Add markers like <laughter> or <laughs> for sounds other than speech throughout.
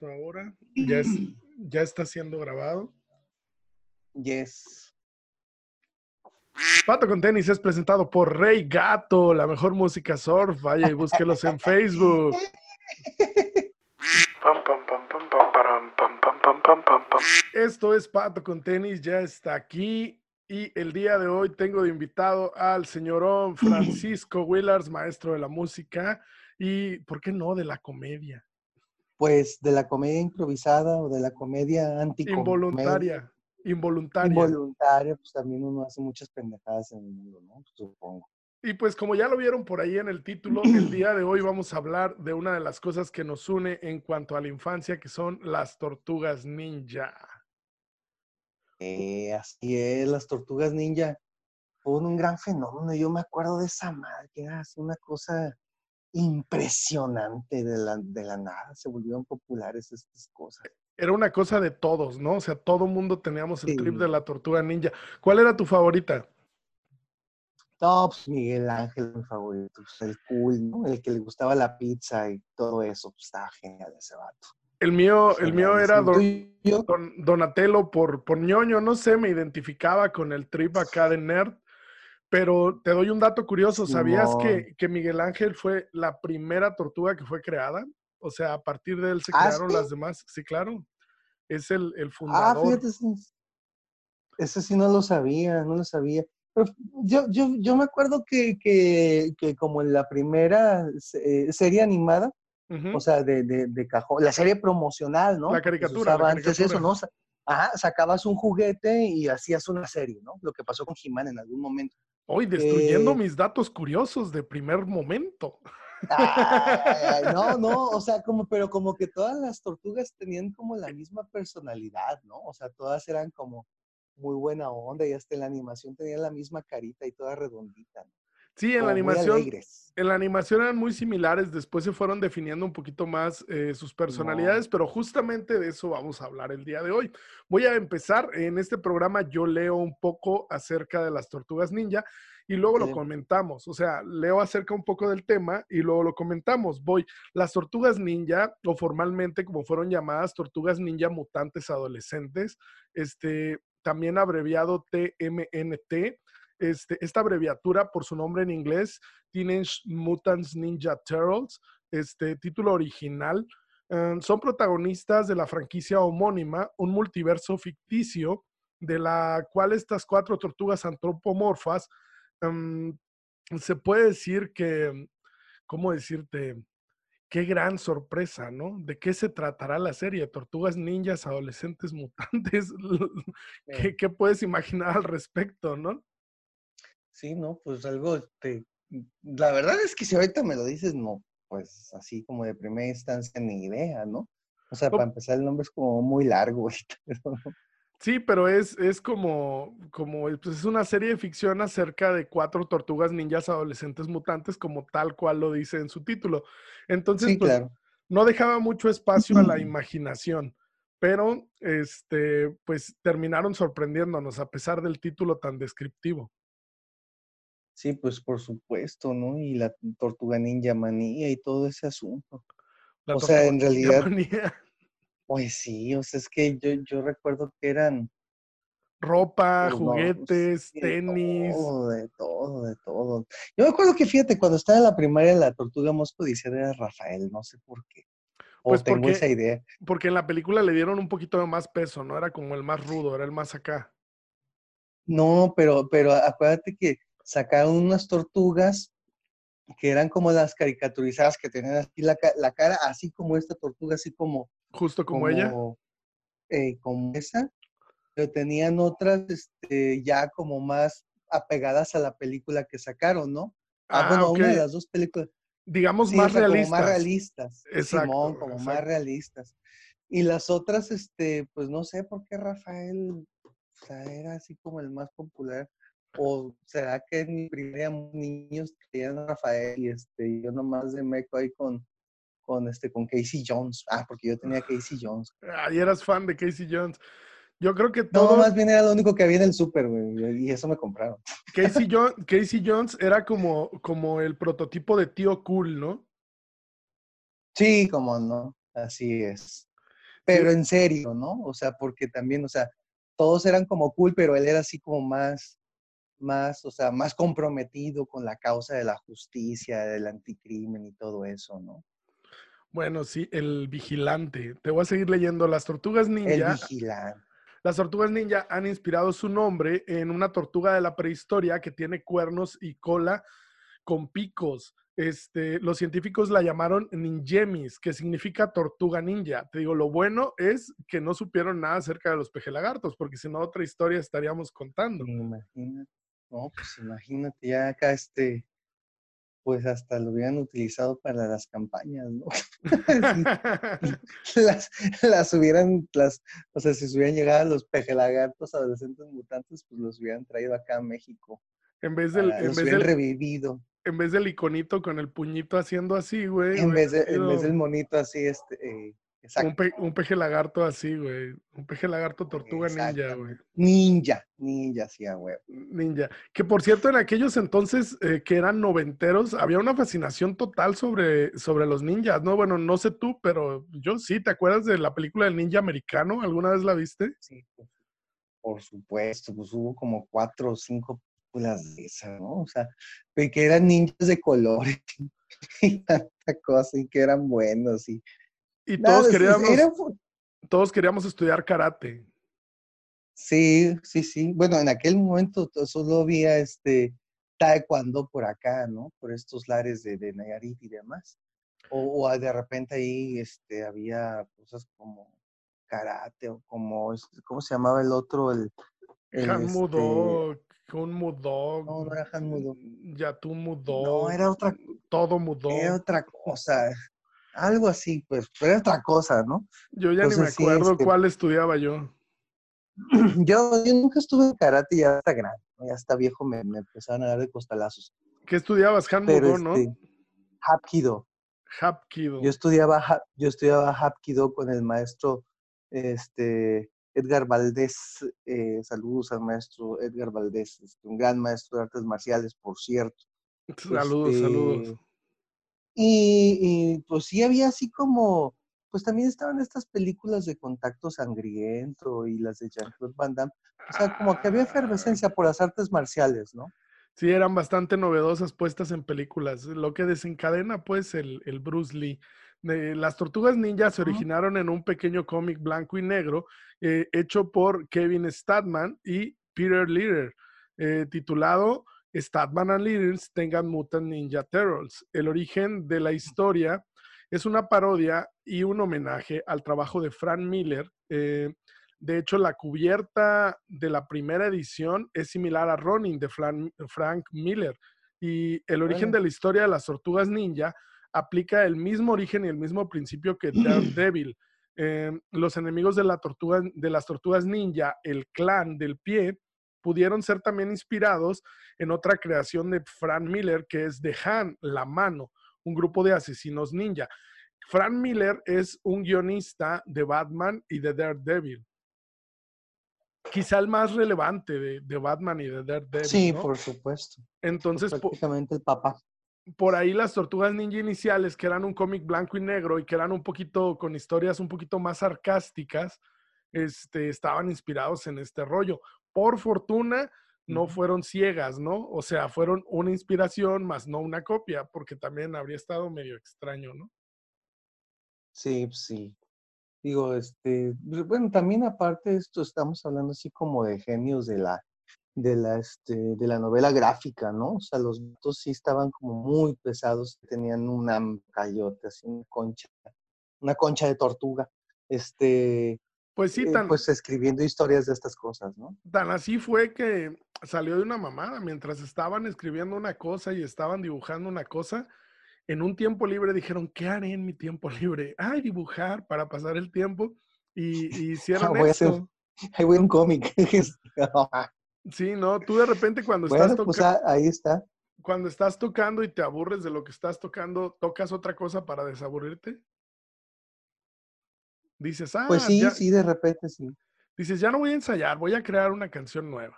justo ahora. Ya, es, ya está siendo grabado. Yes. Pato con tenis es presentado por Rey Gato, la mejor música surf. Vaya y búsquelos en Facebook. Esto es Pato con tenis, ya está aquí. Y el día de hoy tengo de invitado al señorón Francisco Willars, maestro de la música y, ¿por qué no, de la comedia? Pues de la comedia improvisada o de la comedia anti Involuntaria. Involuntaria. Involuntaria, pues también uno hace muchas pendejadas en el mundo, ¿no? Supongo. Y pues como ya lo vieron por ahí en el título, el día de hoy vamos a hablar de una de las cosas que nos une en cuanto a la infancia, que son las tortugas ninja. Eh, así es, las tortugas ninja fueron un gran fenómeno. Yo me acuerdo de esa madre, que era así una cosa impresionante de la, de la nada. Se volvieron populares estas cosas. Era una cosa de todos, ¿no? O sea, todo mundo teníamos el trip de la tortuga ninja. ¿Cuál era tu favorita? No, pues Miguel Ángel, mi favorito, pues, el cool, ¿no? El que le gustaba la pizza y todo eso, pues estaba genial ese vato. El mío, el mío era don, Donatello por, por ñoño, no sé, me identificaba con el trip acá de nerd, pero te doy un dato curioso, ¿sabías que, que, Miguel Ángel fue la primera tortuga que fue creada? O sea, a partir de él se ¿Ah, crearon sí? las demás, sí, claro, es el, el Ah, fundador. fíjate, ese, sí no lo sabía, no lo sabía. Pero yo, yo, yo me acuerdo que, que, que como en la primera eh, serie animada, o sea, de, de, de cajón, la serie promocional, ¿no? La caricatura, la antes caricatura. eso, ¿no? Ajá, sacabas un juguete y hacías una serie, ¿no? Lo que pasó con He-Man en algún momento. Hoy destruyendo Eh, mis datos curiosos de primer momento. <laughs> Ay, no, no, o sea, como, pero como que todas las tortugas tenían como la misma personalidad, ¿no? O sea, todas eran como muy buena onda y hasta en la animación tenían la misma carita y toda redondita, ¿no? Sí, en la animación, en la animación eran muy similares, después se fueron definiendo un poquito más eh, sus personalidades, pero justamente de eso vamos a hablar el día de hoy. Voy a empezar, en este programa yo leo un poco acerca de las tortugas ninja y luego lo comentamos, o sea, leo acerca un poco del tema y luego lo comentamos. Voy, las tortugas ninja, o formalmente como fueron llamadas, tortugas ninja mutantes adolescentes, este, también abreviado TMNT, este, esta abreviatura por su nombre en inglés, Teenage Mutants Ninja Turtles, este título original, eh, son protagonistas de la franquicia homónima, un multiverso ficticio de la cual estas cuatro tortugas antropomorfas, em, se puede decir que, ¿cómo decirte? Qué gran sorpresa, ¿no? ¿De qué se tratará la serie? Tortugas ninjas, adolescentes mutantes. <laughs> ¿Qué, qué puedes imaginar al respecto, no? Sí, no, pues algo, este, la verdad es que si ahorita me lo dices, no, pues así como de primera instancia ni idea, ¿no? O sea, No, para empezar el nombre es como muy largo, <laughs> pero Sí, pero es, es como, como pues es una serie de ficción acerca de cuatro tortugas ninjas adolescentes mutantes, como tal cual lo dice en su título. Entonces, sí, pues claro. no dejaba mucho espacio a la <clears throat> imaginación, pero este, pues terminaron sorprendiéndonos a pesar del título tan descriptivo. Sí, pues por supuesto, ¿no? Y la tortuga ninja manía y todo ese asunto. La O sea, en <laughs> realidad, manía. pues sí, o sea, es que yo, yo recuerdo que eran, Ropa, pues no, juguetes, sí, de tenis. todo, de todo, de todo. Yo me acuerdo que fíjate, cuando estaba en la primaria, la tortuga mosco decía era Rafael, no sé por qué. O Pues tengo esa idea. porque en la película le dieron un poquito de más peso, ¿no? Era como el más rudo, era el más acá. No, pero, pero acuérdate que sacaron unas tortugas que eran como las caricaturizadas que tenían así la, la cara, así como esta tortuga, así como, Justo como ella. como, eh, como esa, pero tenían otras este, ya como más apegadas a la película que sacaron, ¿no? Ah, Ah, bueno, una de las dos películas. Digamos Sí, más o sea, como realistas. más realistas. Exacto, Simón, como más realistas. Y las otras, este, pues no sé por qué Rafael, o sea, era así como el más popular. O será que en mi primaria niños querían a Rafael y este, yo nomás de meco ahí con, con este, con Casey Jones. Ah, porque yo tenía Casey Jones. Ay, eras fan de Casey Jones. Yo creo que No, todo. más bien era lo único que había en el súper, güey, y eso me compraron. Casey, <laughs> Jo- Casey Jones era como, como el prototipo de tío cool, ¿no? Sí, como no, así es. pero en serio, ¿no? O sea, porque también, o sea, todos eran como cool, pero él era así como más, más, o sea, más comprometido con la causa de la justicia, del anticrimen y todo eso, ¿no? Bueno, sí, el vigilante. Te voy a seguir leyendo. Las tortugas ninja. El vigilante. Las tortugas ninja han inspirado su nombre en una tortuga de la prehistoria que tiene cuernos y cola con picos. Este, los científicos la llamaron ninjemis, que significa tortuga ninja. Te digo, lo bueno es que no supieron nada acerca de los pejelagartos, porque si no, otra historia estaríamos contando. Imagínate. No, pues imagínate, ya acá este, pues hasta lo hubieran utilizado para las campañas, ¿no? <laughs> <laughs> las, las hubieran, las, o sea, si se hubieran llegado los pejelagartos adolescentes mutantes, pues los hubieran traído acá a México. En vez del, en los vez del, revivido. en vez del iconito con el puñito haciendo así, güey. En vez, de, en vez del monito así, este, eh, exacto. un, pe- un peje lagarto así, güey. Un peje lagarto tortuga ninja, güey. Ninja, ninja, sí, huevo. Ninja. Que por cierto, en aquellos entonces eh, que eran noventeros, había una fascinación total sobre, sobre los ninjas, ¿no? Bueno, no sé tú, pero yo sí. ¿Te acuerdas de la película del ninja americano? ¿Alguna vez la viste? Sí, por supuesto, pues hubo como cuatro o cinco películas de esas, ¿no? O sea, que eran ninjas de colores <laughs> y tanta cosa y que eran buenos y Y nada, todos queríamos, era todos queríamos estudiar karate. Sí, sí, sí. Bueno, en aquel momento to- solo había este taekwondo por acá, ¿no? Por estos lares de, de Nayarit y demás. O, o de repente ahí este, había cosas como karate o como, ¿cómo se llamaba el otro? El, el, Han este, Mudo, Kun Mudo, No, no era Han Mudo. Yatu Mudo, No, era otra, todo Mudo. era otra cosa. Algo así, pues, pero era otra cosa, ¿no? Yo ya ni me entonces sí, acuerdo este- cuál estudiaba yo. <clears throat> Yo, yo nunca estuve en karate ya hasta grande, ya hasta viejo me, me empezaron a dar de costalazos. ¿Qué estudiabas? Han Pero Mudo, ¿no? este, Hapkido. Hapkido. Yo estudiaba, yo estudiaba Hapkido con el maestro este, Edgar Valdés. eh, saludos al maestro Edgar Valdés, este, un gran maestro de artes marciales, por cierto. Saludos, Este, saludos. Y, y, pues sí había así como, pues también estaban estas películas de contacto sangriento y las de Jean-Claude Van Damme. O sea, como que había efervescencia por las artes marciales, ¿no? Sí, eran bastante novedosas puestas en películas, lo que desencadena pues el, el Bruce Lee. Eh, las tortugas ninja se originaron en un pequeño cómic blanco y negro eh, hecho por Kevin Statman y Peter Leader, eh, titulado Statman and Leader's Tengan Mutant Ninja Turtles. El origen de la historia es una parodia y un homenaje al trabajo de Frank Miller. eh, de hecho, la cubierta de la primera edición es similar a Ronin de Flan- Frank Miller. Y el origen de la historia de las tortugas ninja aplica el mismo origen y el mismo principio que Daredevil. Eh, los enemigos de, la tortuga, de las tortugas ninja, el clan del pie, pudieron ser también inspirados en otra creación de Frank Miller, que es The Hand, la mano, un grupo de asesinos ninja. Frank Miller es un guionista de Batman y de Daredevil. Quizá el más relevante de, de Batman y de Daredevil. Sí, ¿no? por supuesto. Entonces, prácticamente el papá. por ahí las tortugas ninja iniciales, que eran un cómic blanco y negro y que eran un poquito con historias un poquito más sarcásticas, este, estaban inspirados en este rollo. Por fortuna, no fueron ciegas, ¿no? O sea, fueron una inspiración más no una copia, porque también habría estado medio extraño, ¿no? Sí, pues sí. Digo, este, pues, bueno, también aparte de esto, estamos hablando así como de genios de la, de la, este, de la novela gráfica, ¿no? O sea, los gatos sí estaban como muy pesados, tenían una cayote, así, una concha, una concha de tortuga, este, Pues sí, eh, tan, pues escribiendo historias de estas cosas, ¿no? tan así fue que salió de una mamada. Mientras estaban escribiendo una cosa y estaban dibujando una cosa, en un tiempo libre dijeron, ¿qué haré en mi tiempo libre? Ay, dibujar para pasar el tiempo. Y, y <laughs> hicieron esto. <laughs> Ahí voy a un cómic. <laughs> Sí, ¿no? Tú de repente cuando estás, bueno, pues ah, ahí está. cuando estás tocando y te aburres de lo que estás tocando, ¿tocas otra cosa para desaburrirte? Dices, ah, Pues sí, ya, sí, de repente sí. dices, ya no voy a ensayar, voy a crear una canción nueva.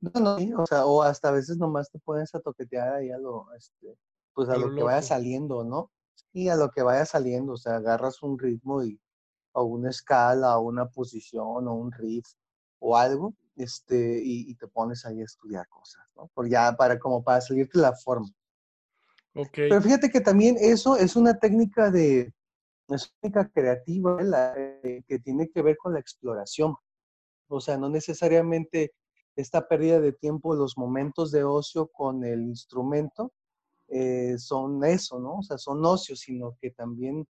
No, no, sí, o sea, o hasta a veces nomás te pones a toquetear ahí a lo, este, pues a, A lo, lo que vaya saliendo, ¿no? Y a lo que vaya saliendo, o sea, agarras un ritmo y, o una escala, o una posición, o un riff, o algo, este, y, te pones ahí a estudiar cosas, ¿no? Por ya para como para salirte la forma. Okay. Pero fíjate que también eso es una técnica de, es técnica creativa eh, que tiene que ver con la exploración. O sea, no necesariamente esta pérdida de tiempo, los momentos de ocio con el instrumento eh, son eso, ¿no? O sea, son ocios, sino que también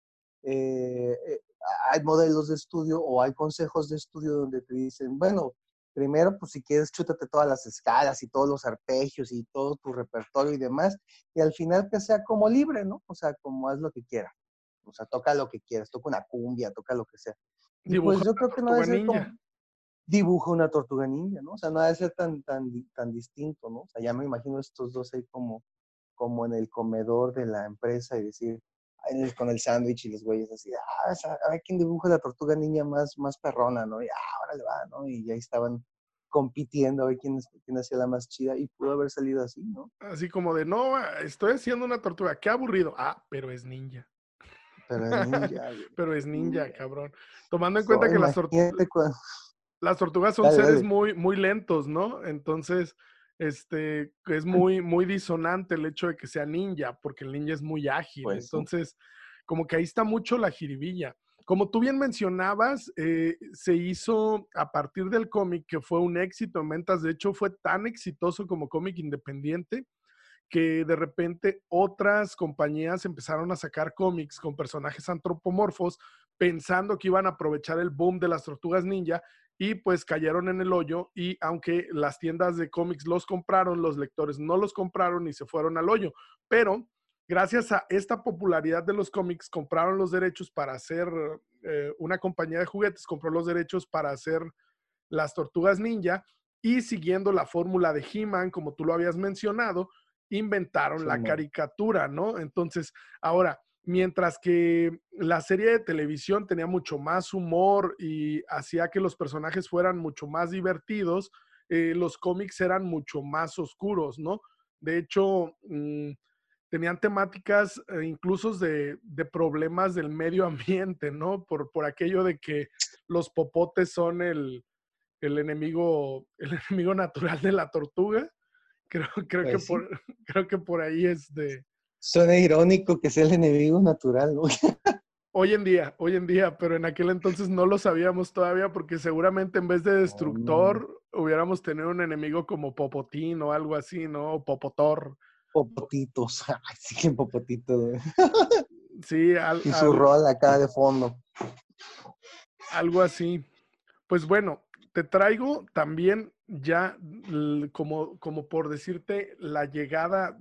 eh, hay modelos de estudio o hay consejos de estudio donde te dicen, bueno, primero, pues si quieres, chútate todas las escalas y todos los arpegios y todo tu repertorio y demás, y al final que sea como libre, ¿no? O sea, como haz lo que quieras. O sea, toca lo que quieras, toca una cumbia, toca lo que sea. Y pues yo creo que no debe ser como, dibuja una tortuga ninja, ¿no? O sea, no debe ser tan, tan, tan distinto, ¿no? O sea, ya me imagino estos dos ahí como, como en el comedor de la empresa y decir, con el sándwich y los güeyes así, ah, a ver quién dibuja la tortuga niña más, más perrona, ¿no? Y ahora le va, ¿no? Y ahí estaban compitiendo a ver quién, quién hacía la más chida y pudo haber salido así, ¿no? Así como de, no, estoy haciendo una tortuga, qué aburrido. Ah, pero es ninja. Pero es ninja. <laughs> pero es ninja, cabrón. Tomando en cuenta que las tortugas, las tortugas son seres muy, muy lentos, ¿no? Entonces, este, es muy, muy disonante el hecho de que sea ninja, porque el ninja es muy ágil. Pues Entonces, como que ahí está mucho la jiribilla. Como tú bien mencionabas, eh, se hizo a partir del cómic que fue un éxito en ventas. De hecho, fue tan exitoso como cómic independiente que de repente otras compañías empezaron a sacar cómics con personajes antropomorfos pensando que iban a aprovechar el boom de las tortugas ninja y pues cayeron en el hoyo y aunque las tiendas de cómics los compraron, los lectores no los compraron y se fueron al hoyo. Pero gracias a esta popularidad de los cómics, compraron los derechos para hacer, eh, una compañía de juguetes compró los derechos para hacer las tortugas ninja y siguiendo la fórmula de He-Man, como tú lo habías mencionado, inventaron la caricatura, ¿no? Entonces, ahora, mientras que la serie de televisión tenía mucho más humor y hacía que los personajes fueran mucho más divertidos, eh, los cómics eran mucho más oscuros, ¿no? De hecho, mm, tenían temáticas eh, incluso de, problemas del medio <laughs> ambiente, ¿no? Por, por aquello de que los popotes son el, enemigo, el <laughs> enemigo natural de la tortuga. Creo, <laughs> creo, que, pues por, <laughs> creo que por ahí es de, Suena irónico que sea el enemigo natural, ¿no? <laughs> Hoy en día, hoy en día, pero en aquel entonces no lo sabíamos todavía porque seguramente en vez de destructor hubiéramos tenido un enemigo como Popotín o algo así, ¿no? O Popotor. Popotitos, ay, sí que Popotito. Sí, al, y su rol acá de fondo. Algo así. Pues bueno, te traigo también ya como, como por decirte la llegada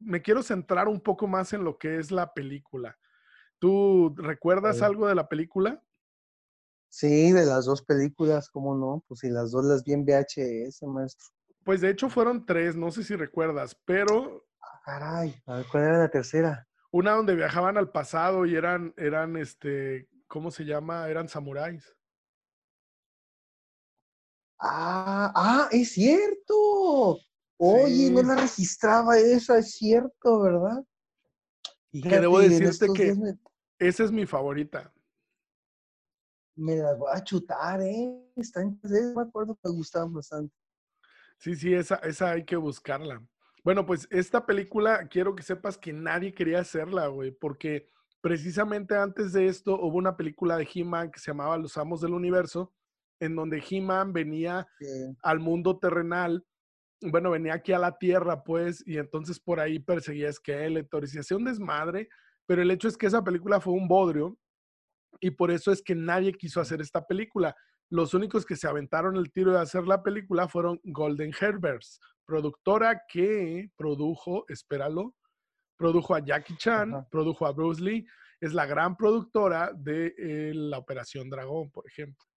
me quiero centrar un poco más en lo que es la película. ¿Tú recuerdas algo de la película? Sí, de las dos películas, ¿cómo no? Pues si las dos las vi en VHS, maestro. Pues de hecho fueron tres, no sé si recuerdas, pero... Ah, caray, a ver, ¿cuál era la tercera? Una donde viajaban al pasado y eran, eran, este, ¿cómo se llama? Eran samuráis. Ah, ah, es cierto. Oye, no la registraba esa, es cierto, ¿verdad? Y que debo decirte que esa es mi favorita. Me las voy a chutar, ¿eh? Está en... me acuerdo que me gustaban bastante. Sí, sí, esa, esa hay que buscarla. Bueno, pues esta película quiero que sepas que nadie quería hacerla, güey, porque precisamente antes de esto hubo una película de He-Man que se llamaba Los Amos del Universo, en donde He-Man venía al mundo terrenal bueno, venía aquí a la Tierra, pues, y entonces por ahí perseguía a Skeletor y se hacía un desmadre, pero el hecho es que esa película fue un bodrio y por eso es que nadie quiso hacer esta película. Los únicos que se aventaron el tiro de hacer la película fueron Golden Herbers, productora que produjo, espéralo, produjo a Jackie Chan, produjo a Bruce Lee, es la gran productora de eh, la Operación Dragón, por ejemplo.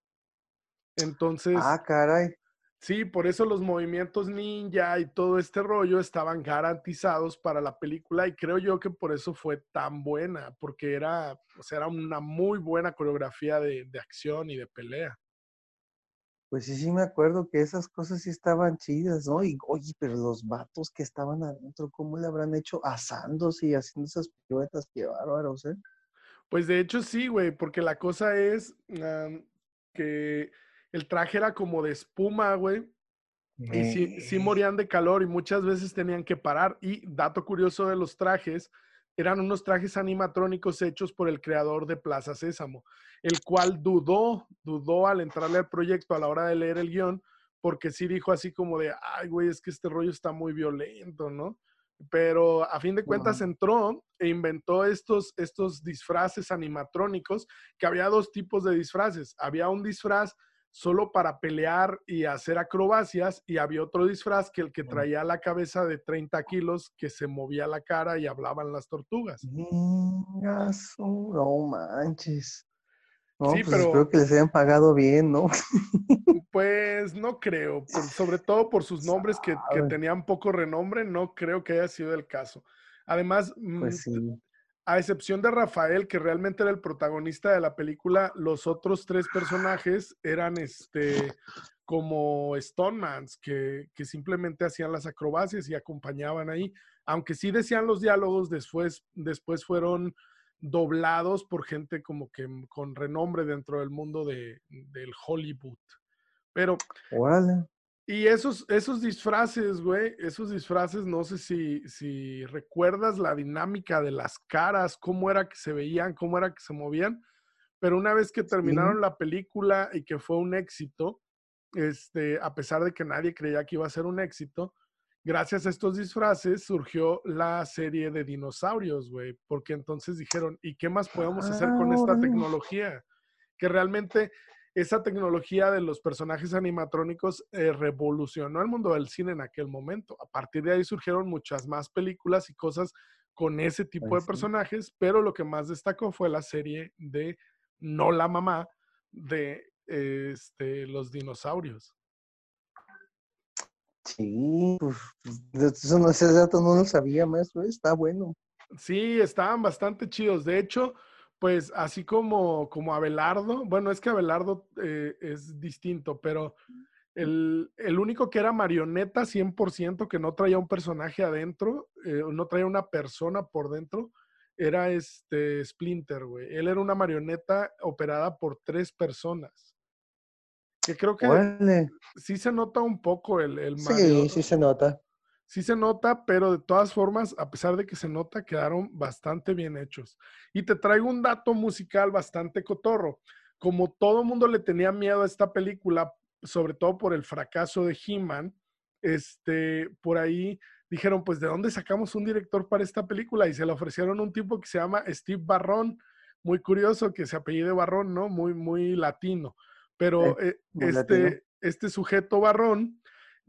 Entonces. Ah, caray. Sí, por eso los movimientos ninja y todo este rollo estaban garantizados para la película y creo yo que por eso fue tan buena, porque era, o sea, era una muy buena coreografía de, acción y de pelea. Pues sí, sí me acuerdo que esas cosas sí estaban chidas, ¿no? Y oye, pero los vatos que estaban adentro, ¿cómo le habrán hecho asándose y haciendo esas piruetas? Qué bárbaros, ¿eh? Pues de hecho sí, güey, porque la cosa es que el traje era como de espuma, güey. Y sí, sí morían de calor y muchas veces tenían que parar. Y dato curioso de los trajes, eran unos trajes animatrónicos hechos por el creador de Plaza Sésamo, el cual dudó, dudó al entrarle al proyecto a la hora de leer el guion, porque sí dijo así como de, ay, güey, es que este rollo está muy violento, ¿no? Pero a fin de cuentas entró e inventó estos, estos disfraces animatrónicos, que había dos tipos de disfraces. Había un disfraz solo para pelear y hacer acrobacias y había otro disfraz que el que traía la cabeza de 30 kilos que se movía la cara y hablaban las tortugas. No manches. No, Sí, pues pero espero que les hayan pagado bien, ¿no? <laughs> pues no creo, por- sobre todo por sus nombres que, que tenían poco renombre, no creo que haya sido el caso. Además, mm, Pues sí. A excepción de Rafael, que realmente era el protagonista de la película, los otros tres personajes eran este como Stonemans, que, que simplemente hacían las acrobacias y acompañaban ahí. Aunque sí decían los diálogos, después, después fueron doblados por gente como que con renombre dentro del mundo de, del Hollywood. Pero. Y esos, esos disfraces, güey, esos disfraces, no sé si, si recuerdas la dinámica de las caras, cómo era que se veían, cómo era que se movían, pero una vez que Sí. terminaron la película y que fue un éxito, este, a pesar de que nadie creía que iba a ser un éxito, gracias a estos disfraces surgió la serie de dinosaurios, güey, porque entonces dijeron, ¿y qué más podemos hacer Ah, con esta órale. tecnología? Que realmente esa tecnología de los personajes animatrónicos eh, revolucionó el mundo del cine en aquel momento. A partir de ahí surgieron muchas más películas y cosas con ese tipo Pues de personajes, pero lo que más destacó fue la serie de No la mamá de este, los dinosaurios. Sí, pues, pues, de- eso no, ese dato no lo sabía, maestro. Está bueno. Sí, estaban bastante chidos. De hecho, pues así como, como Abelardo, bueno, es que Abelardo eh, es distinto, pero el, el único que era marioneta 100%, que no traía un personaje adentro, eh, no traía una persona por dentro, era este Splinter, güey. Él era una marioneta operada por tres personas. Que creo que sí se nota un poco el, el Sí, sí se nota. Sí se nota, pero de todas formas, a pesar de que se nota, quedaron bastante bien hechos. Y te traigo un dato musical bastante cotorro. Como todo mundo le tenía miedo a esta película, sobre todo por el fracaso de He-Man, este, por ahí dijeron, pues, ¿de dónde sacamos un director para esta película? Y se le ofrecieron un tipo que se llama Steve Barrón, muy curioso que se apellide Barrón, ¿no? Muy, muy latino. Pero Sí, eh, muy latino. este, este sujeto Barrón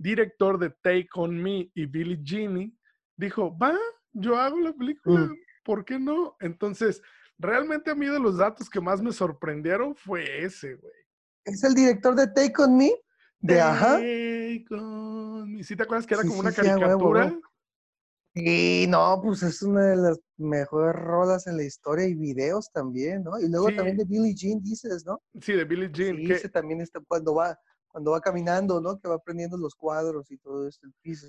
director de Take On Me y Billie Jean, dijo, va, yo hago la película, Mm. ¿por qué no? Entonces, realmente a mí de los datos que más me sorprendieron fue ese, güey. ¿Es el director de Take On Me? De Ajá. On Me. ¿Sí te acuerdas que era Sí, como una sí, caricatura? no, pues es una de las mejores rolas en la historia y videos también, ¿no? Y luego Sí. también de Billie Jean dices, ¿no? Sí, de Billie Jean, Sí, que, ese también está cuando va, cuando va caminando, ¿no? Que va prendiendo los cuadros y todo esto, el piso.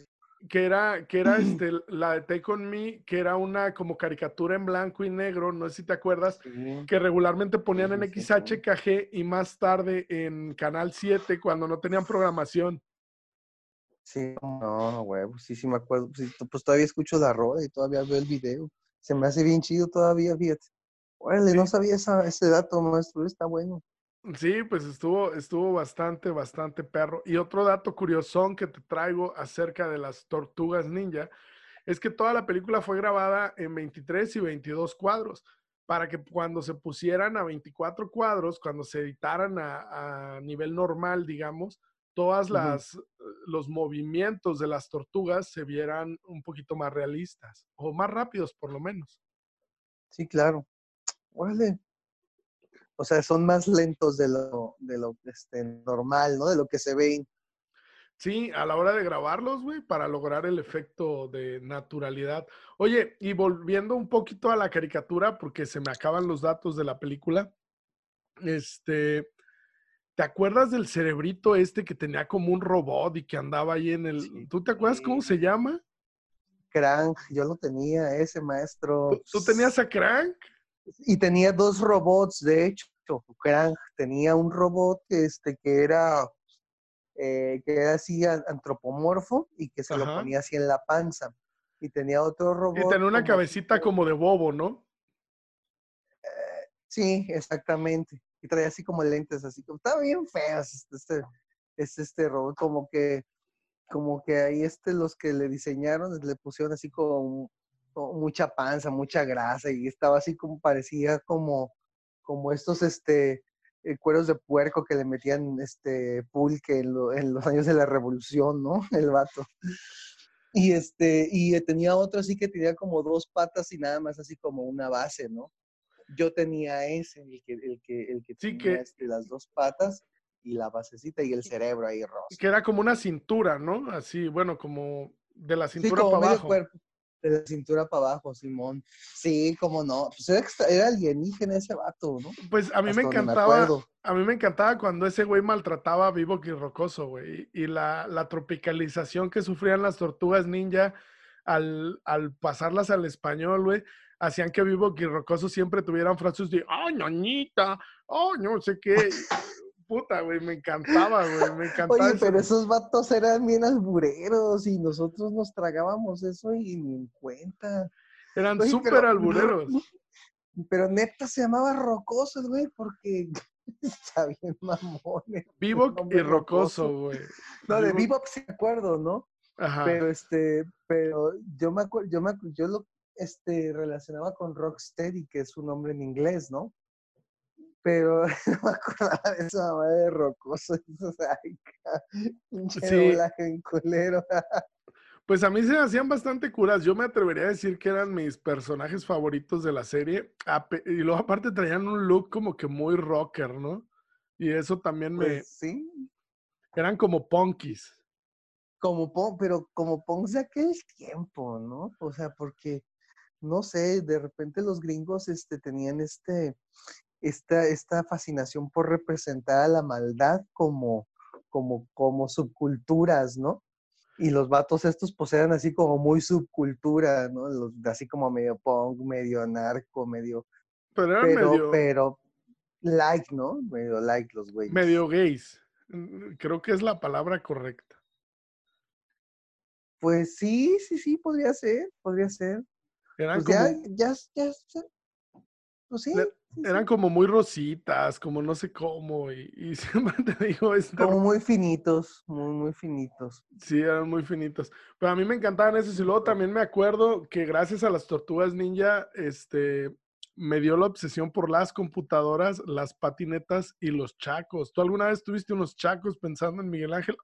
que era, que era <clears throat> este, la de Take On Me, que era una como caricatura en blanco y negro, no sé si te acuerdas, Sí. que regularmente ponían en sí. XHKG y más tarde en Canal 7 cuando no tenían programación. Sí, no, huevo, sí, sí me acuerdo. Pues, pues todavía escucho la rola y todavía veo el video. Se me hace bien chido todavía, fíjate. Órale, no sabía esa, ese dato, maestro, está bueno. Sí, pues estuvo, estuvo bastante, bastante perro. Y otro dato curiosón que te traigo acerca de las tortugas ninja es que toda la película fue grabada en 23 y 22 cuadros para que cuando se pusieran a 24 cuadros, cuando se editaran a, a nivel normal, digamos, todas las los movimientos de las tortugas se vieran un poquito más realistas o más rápidos por lo menos. Sí, claro. Órale. O sea, son más lentos de lo, de lo este, normal, ¿no? De lo que se ven. Sí, a la hora de grabarlos, güey, para lograr el efecto de naturalidad. Oye, y volviendo un poquito a la caricatura, porque se me acaban los datos de la película, este, ¿Te acuerdas del cerebrito este que tenía como un robot y que andaba ahí en el... Sí, ¿Tú te acuerdas cómo se llama? Crank, yo lo tenía, ese maestro. ¿Tú, tú tenías a Crank? Y tenía dos robots, de hecho. Crank tenía un robot este, que era eh, que era así antropomorfo y que se lo ponía así en la panza. Y tenía otro robot. Y tenía una como cabecita como de bobo, ¿no? Sí, exactamente. Y traía así como lentes, así como, estaba bien feo este, este, es este robot, como que, como que ahí este, los que le diseñaron, le pusieron así como mucha panza, mucha grasa, y estaba así como, parecía como, como estos, este, eh, cueros de puerco que le metían, este, pulque en, lo- en los años de la revolución, ¿no? <laughs> El vato. Y este, y tenía otro así que tenía como dos patas y nada más así como una base, ¿no? Yo tenía ese, el que, el que, el que Sí, tenía que- este, las dos patas y la basecita y el cerebro ahí rosa. Que era como una cintura, ¿no? Así, bueno, como de la Sí, cintura como para medio abajo. cuerpo. De la cintura para abajo, Simón. Sí, cómo no. Pues era, extra- era alienígena ese vato, ¿no? Pues a mí Hasta me encantaba, a mí me encantaba cuando ese güey maltrataba a Vivo Rocoso, güey. Y la, la tropicalización que sufrían las tortugas ninja al, al pasarlas al español, güey, hacían que Vivo Rocoso siempre tuvieran frases de, ¡ay, ñoñita! ¡ay, no sé qué! <laughs> Puta, güey, me encantaba, güey, me encantaba. Oye, eso. pero esos vatos eran bien albureros y nosotros nos tragábamos eso y ni en cuenta. Eran súper albureros. <laughs> Pero neta se llamaba Rocoso, el güey, porque está bien mamón. Vivo y Rocoso, güey. No, de Vivo- Bebop sí me acuerdo, ¿no? Ajá. Pero este, pero yo me acuerdo, yo me yo lo este relacionaba con Rocksteady, que es su nombre en inglés, ¿no? Pero <laughs> no me acordaba de esa mamá de rocoso. <laughs> Sí. doblaje bien culero. <laughs> Pues a mí se me hacían bastante curas. Yo me atrevería a decir que eran mis personajes favoritos de la serie. Y luego aparte traían un look como que muy rocker, ¿no? Y eso también me... Pues sí, Eran como punkies. como Pon, pero como Pons de aquel tiempo, ¿no? O sea, porque, no sé, de repente los gringos este, tenían este, esta, esta fascinación por representar a la maldad como, como, como subculturas, ¿no? Y los vatos estos pues eran así como muy subcultura, ¿no? Los, así como medio punk, medio narco, medio, Pero eran pero, medio, pero, like, ¿no? Medio like los güeyes. medio gays. Mm, Creo que es la palabra correcta. Pues sí, sí, sí, podría ser, podría ser. Pues como... ya, ya, ya, pues sí, Le- sí, Eran como muy rositas, como no sé cómo, y, y <laughs> siempre te digo, este, como muy finitos, muy, muy finitos. Sí, eran muy finitos. Pero a mí me encantaban esos. Y luego también me acuerdo que gracias a las tortugas ninja, este, me dio la obsesión por las computadoras, las patinetas y los chacos. ¿Tú alguna vez tuviste unos chacos pensando en Miguel Ángel?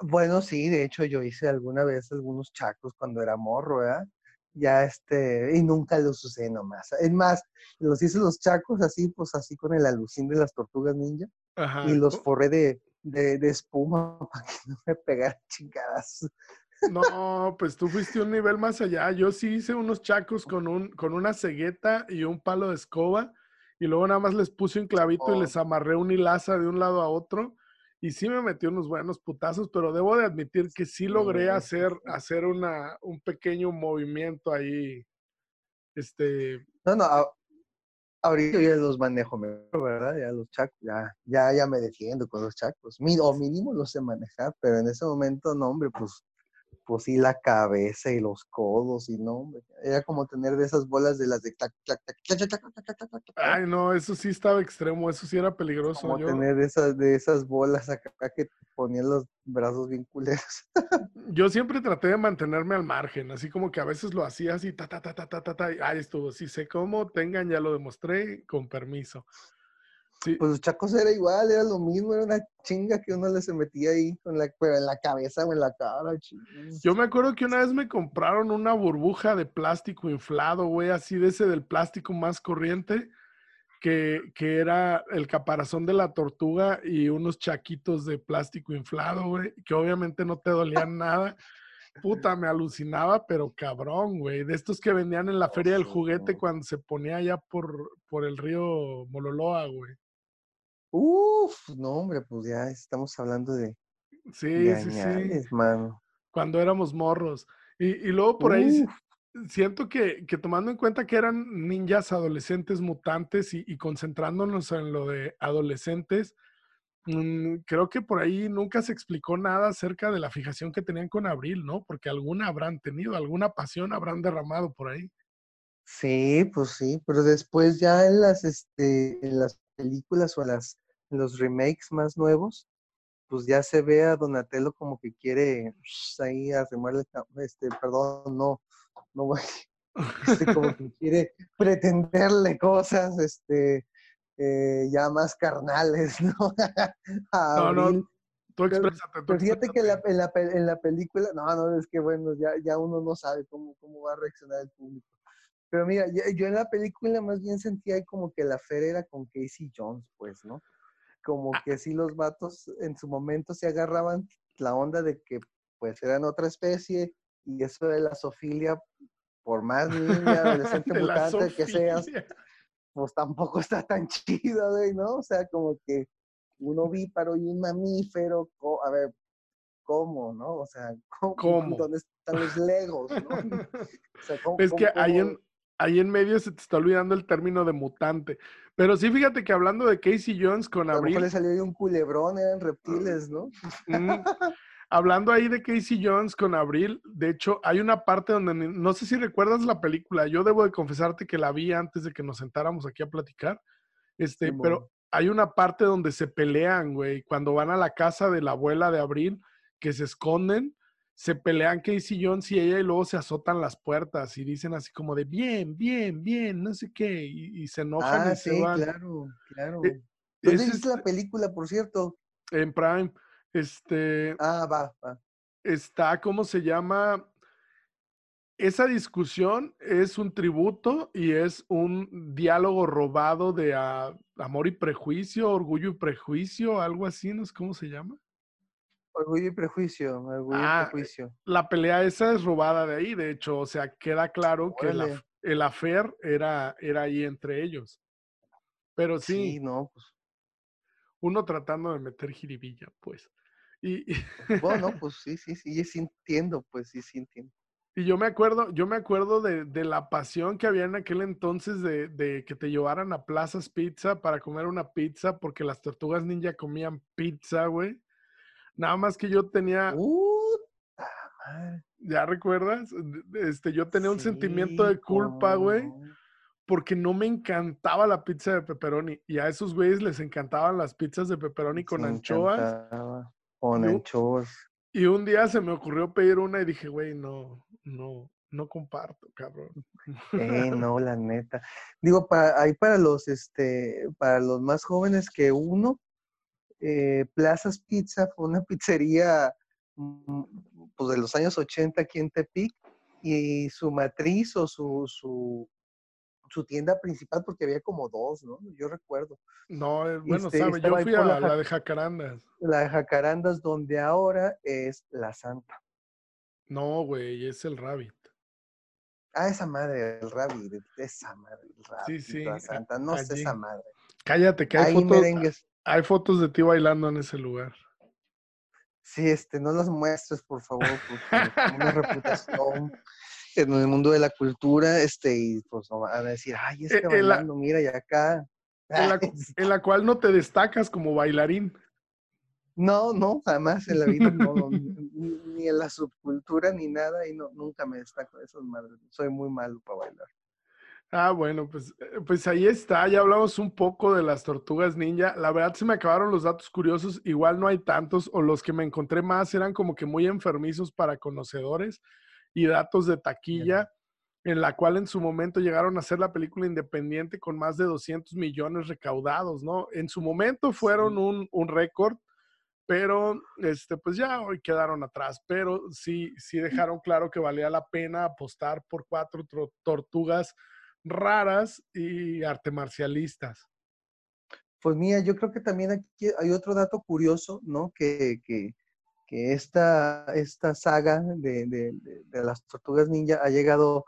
Bueno, sí, de hecho yo hice alguna vez algunos chacos cuando era morro, ¿verdad? Ya este, y nunca los usé nomás. Es más, los hice los chacos así, pues así con el alucín de las tortugas ninja Ajá. y los forré de, de, de espuma <laughs> para que no me pegaran chingadas. No, pues tú fuiste un nivel más allá. Yo sí hice unos chacos con, un, con una cegueta y un palo de escoba. Y luego nada más les puse un clavito y Oh. les amarré un hilaza de un lado a otro. Y sí me metí unos buenos putazos, pero debo de admitir que sí logré hacer, hacer una, un pequeño movimiento ahí. Este, No, no, a- ahorita yo ya los manejo mejor, ¿verdad? Ya los chacos, ya, ya, ya me defiendo con los chacos. Mi- o mínimo los sé manejar, pero en ese momento, no, hombre, pues, pues y la cabeza y los codos y no, era como tener de esas bolas de las de clac, clac, Ay, no, eso sí estaba extremo, eso sí era peligroso. Como yo... tener esas, de esas bolas acá que ponían los brazos bien culeros. yo siempre traté de mantenerme al margen, así como que a veces lo hacía así, ta, ta, ta, ta, ta, ta, ta, ay, estuvo, si sé cómo, tengan, ya lo demostré, con permiso. Sí, Pues los chacos era igual, era lo mismo, era una chinga que uno le se metía ahí con la, pero en la cabeza o en la cara. ching. yo me acuerdo que una vez me compraron una burbuja de plástico inflado, güey, así de ese del plástico más corriente, que, que era el caparazón de la tortuga y unos chaquitos de plástico inflado, güey, que obviamente no te dolían <laughs> nada. Puta, me alucinaba, pero cabrón, güey. De estos que vendían en la feria del juguete cuando se ponía allá por, por el río Mololoa, güey. Uf, no, hombre, pues ya estamos hablando de, Sí, de sí, sí. añales, mano. Cuando éramos morros. Y, y luego por ahí siento que, que tomando en cuenta que eran ninjas adolescentes mutantes y, y concentrándonos en lo de adolescentes, mm, creo que por ahí nunca se explicó nada acerca de la fijación que tenían con Abril, ¿no? Porque alguna habrán tenido, alguna pasión habrán derramado por ahí. sí, pues sí, pero después ya en las, este, en las películas o en las, en los remakes más nuevos, pues ya se ve a Donatello como que quiere pues, ahí arremarle, ca- este, perdón, no, no voy, <laughs> este, como que quiere pretenderle cosas, este, eh, ya más carnales, <laughs> ¿no? No, no, tú exprésate, tú pero fíjate que en la, exprésate. en la en la película, no, no, es que bueno, ya, ya uno no sabe cómo, cómo va a reaccionar el público. Pero mira, yo, yo en la película más bien sentía como que la Fer era con Casey Jones, pues, ¿no? Como Ah, que sí los vatos en su momento se agarraban la onda de que pues eran otra especie y eso de la zoofilia, por más niña, <laughs> adolescente, mutante que seas, pues tampoco está tan <laughs> chido, güey, ¿no? O sea, como que un ovíparo y un mamífero, a ver, ¿cómo, no? O sea, <laughs> ¿cómo, ¿Cómo? ¿dónde están los legos, no? O sea, ¿cómo, Es que cómo, cómo? en, ahí en medio se te está olvidando el término de mutante. Pero sí, fíjate que hablando de Casey Jones con A lo mejor le Abril, salió ahí un culebrón, eran reptiles, ¿no? mm, hablando ahí de Casey Jones con Abril, de hecho, hay una parte donde, no sé si recuerdas la película, yo debo de confesarte que la vi antes de que nos sentáramos aquí a platicar, este, pero hay una parte donde se pelean, güey, cuando van a la casa de la abuela de Abril, que se esconden, se pelean Casey Jones y ella y luego se azotan las puertas y dicen así como de bien, bien, bien, no sé qué, y, y se enojan Ah, y se sí, van. claro, claro. E- ¿Dónde es viste la este- película, por cierto? en Prime, este, Ah, va, va. está, ¿cómo se llama? Esa discusión es un tributo y es un diálogo robado de ah, Amor y Prejuicio, Orgullo y Prejuicio, algo así, ¿no es cómo se llama? Orgullo y prejuicio, orgullo y Ah, prejuicio. la pelea esa es robada de ahí, de hecho, o sea, queda claro que af- el affair era, era ahí entre ellos. Pero Sí, sí, no, pues, uno tratando de meter jiribilla, pues. Y, bueno, no, <laughs> pues sí, sí, sí, sí entiendo, pues sí, sí entiendo. Y yo me acuerdo, yo me acuerdo de, de la pasión que había en aquel entonces de, de que te llevaran a Plazas Pizza para comer una pizza, porque las tortugas ninja comían pizza, güey. Nada más que yo tenía, madre. ¿ya recuerdas? Este, yo tenía un sentimiento de culpa, güey, porque no me encantaba la pizza de pepperoni. Y a esos güeyes les encantaban las pizzas de pepperoni con Me anchoas. encantaba. Con Y anchoas. Y un día se me ocurrió pedir una y dije, güey, no, no, no comparto, cabrón. Eh, <laughs> no, la neta. Digo, para, ahí para los, este, para los más jóvenes que uno, eh, Plazas Pizza fue una <laughs> pizzería mm, pues de los años 80 aquí en Tepic y su matriz o su, su, su tienda principal, porque había como dos, ¿no? Yo recuerdo. No, eh, bueno, Este, sabe, yo fui la a la de Jacarandas. La de Jacarandas, donde ahora es La Santa. No, güey, es el Rabbit. Ah, esa madre, el Rabbit, esa madre, el Rabbit, sí, La a- Santa, no sé allí. esa madre. Cállate, que hay Ahí fotos, merengues. Hay fotos de ti bailando en ese lugar. Sí, este, no las muestres, por favor, porque una reputación en el mundo de la cultura, este, y pues no van a decir, ay, este la- bailando, mira, y acá. En la, <laughs> en la cual no te destacas como bailarín. No, no, jamás en la vida, no, <laughs> ni, ni en la subcultura, ni nada, y no, nunca me destaco de esas madres. Soy muy malo para bailar. Ah, bueno, pues, eh, pues ahí está. Ya hablamos un poco de las tortugas ninja. La verdad se me acabaron los datos curiosos. Igual no hay tantos, o los que me encontré más eran como que muy enfermizos para conocedores y datos de taquilla, en la cual en su momento llegaron a ser la película independiente con más de 200 millones recaudados, ¿no? En su momento fueron Sí. un, un récord, pero este, pues ya hoy quedaron atrás. Pero sí, sí dejaron claro que valía la pena apostar por cuatro tro- tortugas raras y arte marcialistas. Pues mira, yo creo que también aquí hay otro dato curioso, ¿no? Que, que, que esta, esta saga de, de- las tortugas ninja ha llegado,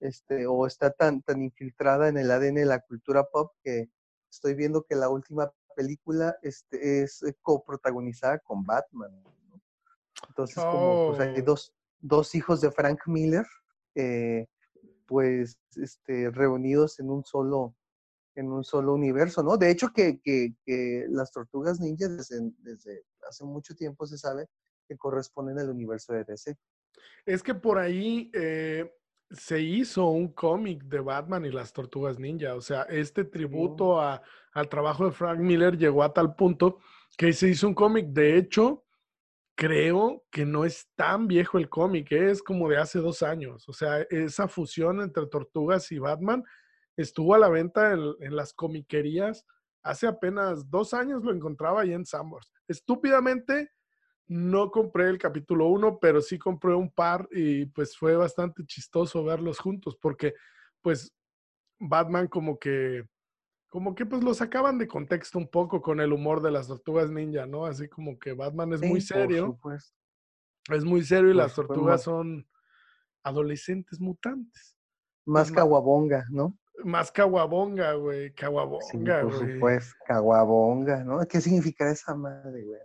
este, o está tan, tan infiltrada en el ADN de la cultura pop que estoy viendo que la última película este, es eh, coprotagonizada con Batman. ¿no? Entonces, como pues, hay Oh. dos, dos hijos de Frank Miller, eh, pues este, reunidos en un solo en un solo universo, ¿no? De hecho, que, que, que las tortugas ninja desde, desde hace mucho tiempo se sabe que corresponden al universo de DC. Es que por ahí eh, se hizo un cómic de Batman y las Tortugas Ninja. O sea, este tributo a- al trabajo de Frank Miller llegó a tal punto que se hizo un cómic. De hecho, creo que no es tan viejo el cómic, ¿eh? es como de hace dos años. O sea, esa fusión entre Tortugas y Batman estuvo a la venta en, las comiquerías hace apenas dos años, lo encontraba ahí en Sambors. Estúpidamente no compré el capítulo 1, pero sí compré un par y pues fue bastante chistoso verlos juntos porque pues Batman como que como que pues lo sacaban de contexto un poco con el humor de las tortugas ninja, ¿no? Así como que Batman es muy Sí, serio, es muy serio y por las tortugas son adolescentes mutantes. Más caguabonga, ¿no? Más caguabonga, güey, Sí, caguabonga, por güey. supuesto, caguabonga, ¿no? ¿Qué significa esa madre, güey?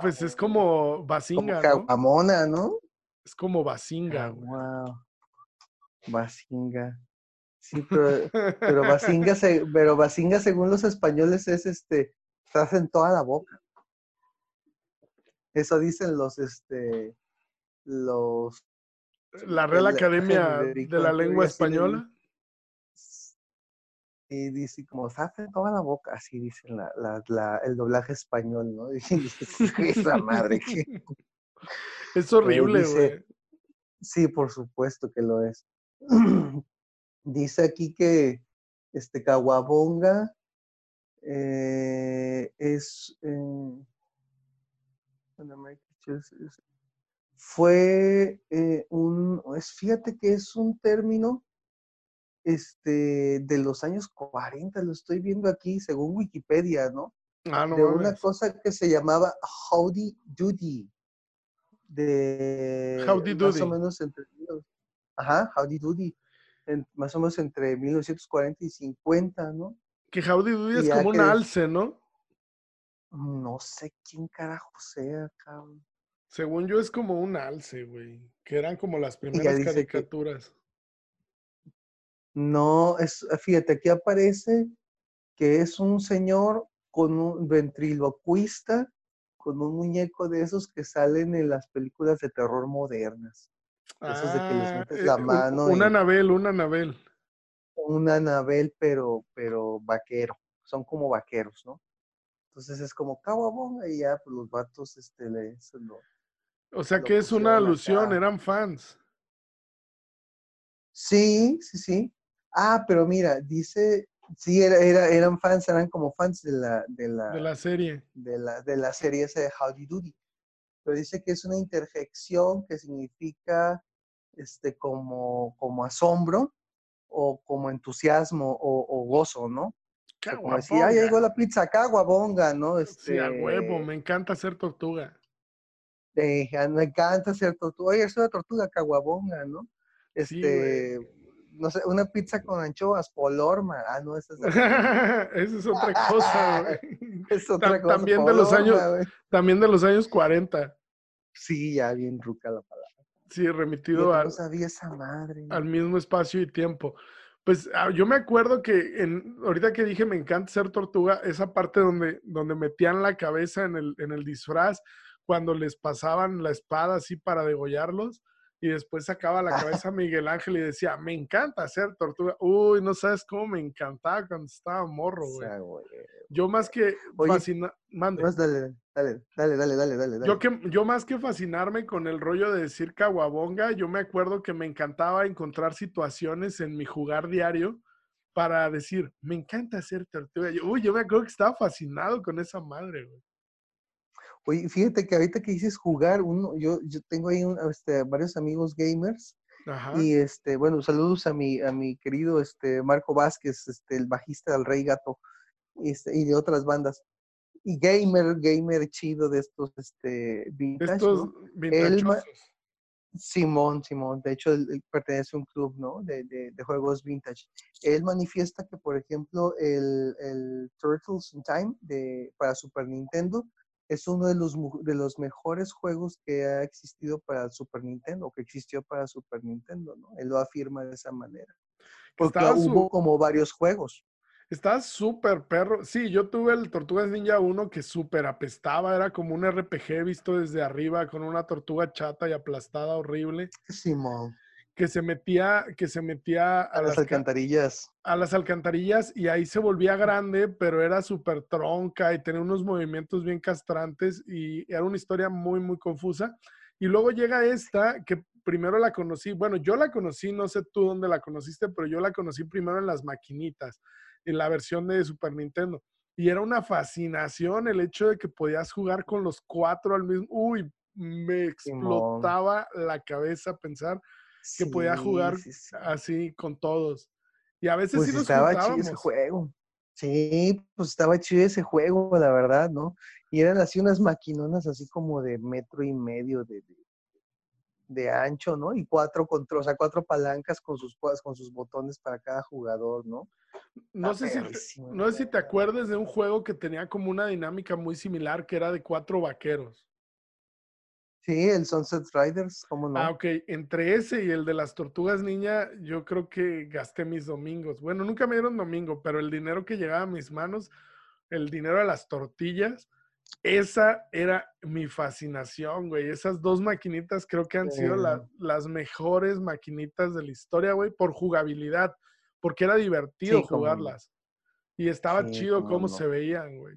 Pues es como Como Basinga, ¿no? caguamona, ¿no? Es como Basinga, güey. Wow. Basinga. Sí, pero, pero Basinga, se- pero Basinga, según los españoles, es este, se hace en toda la boca. Eso dicen los, este, los, La Real Academia de la Lengua Española. y dice como se hace en toda la boca, así dicen la, la- la- el doblaje español, ¿no? <laughs> Y madre que Es horrible, güey. Sí, por supuesto que lo es. <clears throat> Dice aquí que este Caguabonga eh, es eh, is- fue eh, un es fíjate que es un término este de los años 40, lo estoy viendo aquí según Wikipedia, ¿no? Ah, no de una cosa que se llamaba Howdy Doody. De Howdy más o menos entre ajá, Howdy Doody. En- más o menos entre 1940 y 50, ¿no? Que Howdy Doody es como un alce, ¿no? No sé quién carajo sea, cabrón. Según yo es como un alce, güey. Que eran como las primeras que- caricaturas. No, es, fíjate, aquí aparece que es un señor con un ventriloquista, con un muñeco de esos que salen en las películas de terror modernas. Esos de que les Ah, metes eh, la un- mano Una y- Anabel, una Anabel. un Anabel, pero, pero vaquero. Son como vaqueros, ¿no? Entonces es como caguabonga y ya, pues los vatos, este, le, se lo- O sea que es una alusión, acá. eran fans. Sí, sí, sí. Ah, pero mira, dice, sí, era, era- eran fans, eran como fans de la, de la, de la serie. de la, de la serie esa de Howdy Doody. Pero dice que es una interjección que significa este, como, como asombro o como entusiasmo o, o gozo, ¿no? O como decir, llegó la pizza, caguabonga, ¿no? Sí, a huevo, Este, me encanta ser tortuga. eh, me encanta ser tortuga. Oye, es una tortuga caguabonga, ¿no? Sí. Este, no sé, una pizza con anchoas, polorma. Ah, no, esa es de <laughs> Esa es otra cosa, güey. <laughs> es otra cosa. también de los años- güey. También de los años 40. Sí, ya bien ruca la palabra. Sí, remitido al, no sabía esa madre. al mismo espacio y tiempo. Pues ah, yo me acuerdo que en, ahorita que dije me encanta ser tortuga, esa parte donde, donde metían la cabeza en el, en el disfraz, cuando les pasaban la espada así para degollarlos, y después sacaba la cabeza Miguel Ángel y decía, me encanta ser tortuga. Uy, no sabes cómo me encantaba cuando estaba morro, O güey. sea, güey. Yo más que Oye, fascina- mande. Dale, dale, dale, dale, dale, dale. dale. Yo, que, yo más que fascinarme con el rollo de decir caguabonga, yo me acuerdo que me encantaba encontrar situaciones en mi jugar diario para decir, me encanta hacer tortuga. Yo- uy, yo me acuerdo que estaba fascinado con esa madre, güey. Oye, fíjate que ahorita que dices jugar, uno, yo, yo tengo ahí un, este, varios amigos gamers Ajá. y este, bueno, saludos a mi, a mi querido este, Marco Vázquez, este, el bajista del Rey Gato, este, y de otras bandas. Y gamer, gamer chido de estos este, vintage, Estos ¿no? vintachosos. Simón, Simón, de hecho él, él pertenece a un club, ¿no? De, de- de juegos vintage. Él manifiesta que, por ejemplo, el, el Turtles in Time de, para Super Nintendo es uno de los, de los mejores juegos que ha existido para Super Nintendo, que existió para Super Nintendo, ¿no? Él lo afirma de esa manera. Porque Estaba hubo su- como varios juegos. Está súper perro. Sí, yo tuve el Tortugas Ninja 1 que súper apestaba. Era como un RPG visto desde arriba con una tortuga chata y aplastada horrible. Simón. Que se metía, que se metía a, A las las, ca- alcantarillas. a las alcantarillas y ahí se volvía grande, pero era súper tronca y tenía unos movimientos bien castrantes y era una historia muy, muy confusa. Y luego llega esta, que primero la conocí, bueno, yo la conocí, no sé tú dónde la conociste, pero yo la conocí primero en las maquinitas, en la versión de Super Nintendo. Y era una fascinación el hecho de que podías jugar con los cuatro al mismo. Uy, me explotaba la cabeza pensar que podía jugar sí, sí. así con todos. Y a veces Pues sí nos estaba chido ese juego. Sí, pues estaba chido ese juego, la verdad, ¿no? Y eran así unas maquinonas así como de metro y medio de, de, de ancho, ¿no? Y cuatro controles, o sea, cuatro palancas con sus, con sus botones para cada jugador, ¿no? No Está sé, si te, no sé si te acuerdas de un juego que tenía como una dinámica muy similar, que era de cuatro vaqueros. Sí, el Sunset Riders, ¿cómo no? Ah, ok. Entre ese y el de las tortugas niña, yo creo que gasté mis domingos. Bueno, nunca me dieron domingo, pero el dinero que llegaba a mis manos, el dinero de las tortillas, esa era mi fascinación, güey. Esas dos maquinitas creo que han sido la- Sí. las mejores maquinitas de la historia, güey, por jugabilidad, porque era divertido Sí, jugarlas. Y estaba Sí, chido cómo no. se veían, güey.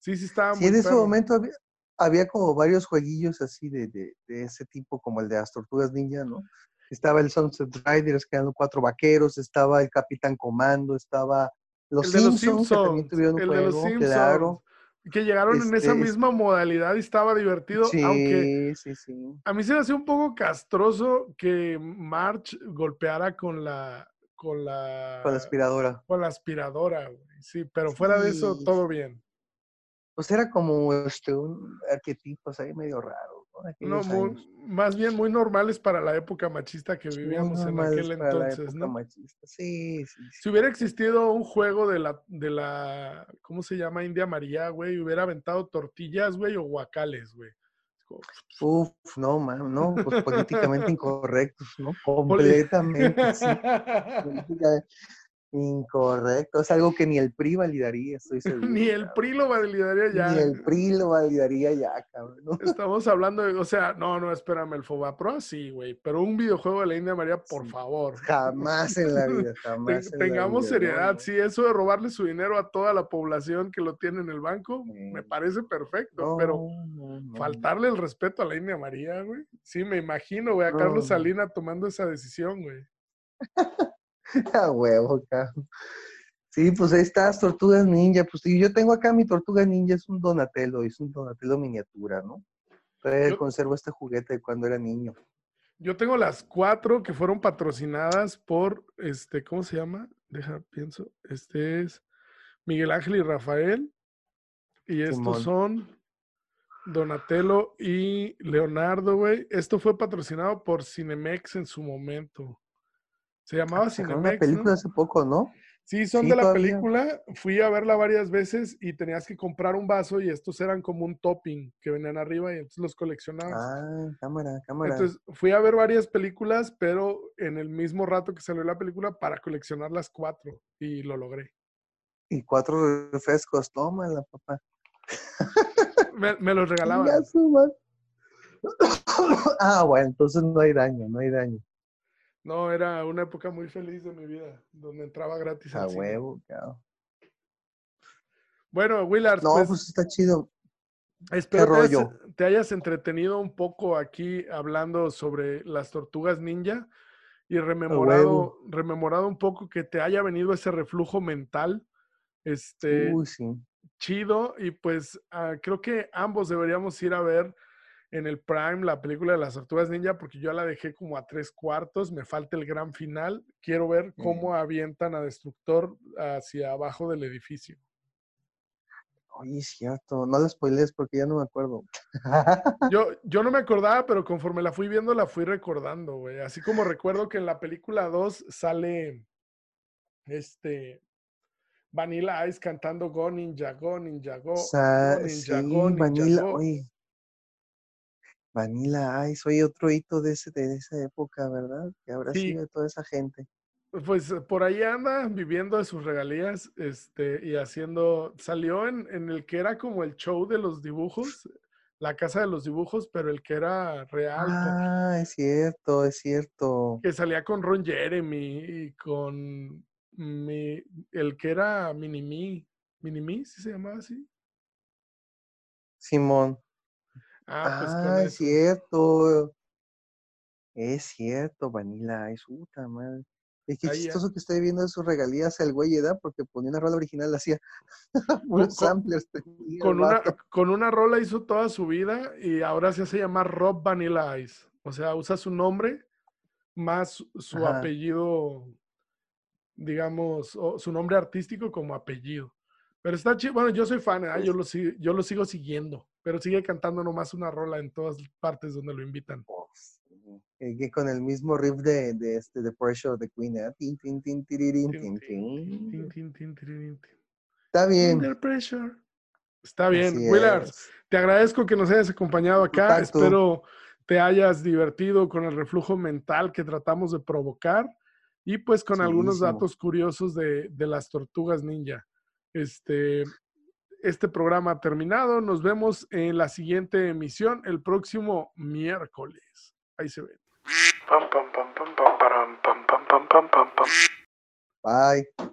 Sí, sí, estaba Sí, muy en ese perro. momento había, había como varios jueguillos así de, de, de ese tipo, como el de las tortugas ninja, ¿no? Estaba el Sunset Riders, que eran cuatro vaqueros, estaba el Capitán Comando, estaba los El de los Simpsons, que también tuvieron un el de los juego, Simpsons, claro. que llegaron en esa Este, es- misma modalidad y estaba divertido, aunque Sí, sí, sí. a mí se me hacía un poco castroso que March golpeara con la con la Con la aspiradora. con la aspiradora, güey. Sí, pero fuera de eso Sí. todo bien. Pues era como este, un arquetipos ahí medio raro, ¿no? No, muy- más bien muy normales para la época machista que vivíamos en aquel entonces, ¿no? machista. Sí, sí, sí. Si hubiera existido un juego de la, de la, ¿cómo se llama? India María, güey, hubiera aventado tortillas, güey, o guacales, güey. Uf, no, man, no, pues <laughs> políticamente incorrectos, ¿no? Completamente, sí. <laughs> Incorrecto, es algo que ni el PRI validaría, estoy <laughs> seguro. Ni el. PRI lo validaría ya. Ni el PRI lo validaría ya, cabrón. ¿no? <laughs> Estamos hablando de, o sea, no, no, espérame, el Fobapro sí, güey, pero un videojuego de la India María, por Sí, favor. Jamás en la vida, <laughs> jamás. en la tengamos vida, ¿no? seriedad, No, sí, eso de robarle su dinero a toda la población que lo tiene en el banco, me parece perfecto, no, pero faltarle el respeto a la India María, güey. Sí, me imagino, güey, a Carlos. Salina tomando esa decisión, güey. <laughs> A huevo, cabrón. Sí, pues ahí estás, tortugas ninja. Pues sí, yo tengo acá mi tortuga ninja, es un Donatello, es un Donatello miniatura, ¿no? Todavía Yo- conservo este juguete de cuando era niño. Yo tengo las cuatro que fueron patrocinadas por, este, ¿cómo se llama? Deja, pienso. Este es Miguel Ángel y Rafael. Y estos Simón. son Donatello y Leonardo, güey. Esto fue patrocinado por Cinemex en su momento. Se llamaba una Cinemex, película ¿no? hace poco, ¿no? Sí, son Sí, de la todavía. película. Fui a verla varias veces y tenías que comprar un vaso y estos eran como un topping que venían arriba y entonces los coleccionabas. Ah, cámara, cámara. Entonces fui a ver varias películas, pero en el mismo rato que salió la película para coleccionar las cuatro y lo logré. Y cuatro refrescos, tómala, papá. <laughs> Me, me los <laughs> regalaban. <coughs> Ah, bueno, entonces no hay daño, no hay daño. No, era una época muy feliz de mi vida, donde entraba gratis A huevo, cabrón. Bueno, Willard, No, pues, pues está chido. espero rollo? te hayas entretenido un poco aquí hablando sobre las tortugas ninja y rememorado, rememorado un poco que te haya venido ese reflujo mental. Este, Uy, sí. chido y pues ah, creo que ambos deberíamos ir a ver en el Prime la película de las tortugas ninja porque yo la dejé como a tres cuartos, me falta el gran final, quiero ver cómo avientan a Destructor hacia abajo del edificio. Oye, es cierto. No la spoilees porque ya no me acuerdo. Yo, <laughs> yo no me acordaba, pero conforme la fui viendo la fui recordando, güey. Así como recuerdo que en la película 2 sale este, Vanilla Ice cantando Go Ninja, Go Ninja, Go, Ninja, sí, Go Ninja, Vanilla, Go. oye. Vanilla Ice, oye, otro hito de, ese, de esa época, ¿verdad? Que habrá Sí. sido de toda esa gente. Pues eh, por ahí anda viviendo de sus regalías este, y haciendo, salió en, en el que era como el show de los dibujos, la casa de los dibujos, pero el que era real, con- Ah, es cierto, es cierto. que salía con Ron Jeremy y con mi, el que era Minimi, Minimi, ¿sí se llamaba así? Simón. Ah, pues Ah, es eso. cierto. Es cierto, Vanilla Ice, puta madre. Es que Ahí ya. chistoso que estoy viendo sus regalías el güey, ¿verdad? Porque ponía una rola original, la hacía <laughs> con- samplers. Con una, con una rola hizo toda su vida y ahora se hace llamar Rob Vanilla Ice. O sea, usa su nombre más su- su Ajá. apellido, digamos, o su nombre artístico como apellido. Pero está chido. Bueno, yo soy fan, ¿eh? Yo, lo sigo, yo lo sigo siguiendo, pero sigue cantando nomás una rola en todas partes donde lo invitan. Oh, que con el mismo riff de, de este de Pressure de Queen. Está bien. Under pressure. Está bien, así Willard. es. Te agradezco que nos hayas acompañado acá. Espero te hayas divertido con el reflujo mental que tratamos de provocar y pues con algunos datos curiosos de, de las tortugas ninja. Este, este programa ha terminado. Nos vemos en la siguiente emisión el próximo miércoles. Ahí se ven. Bye.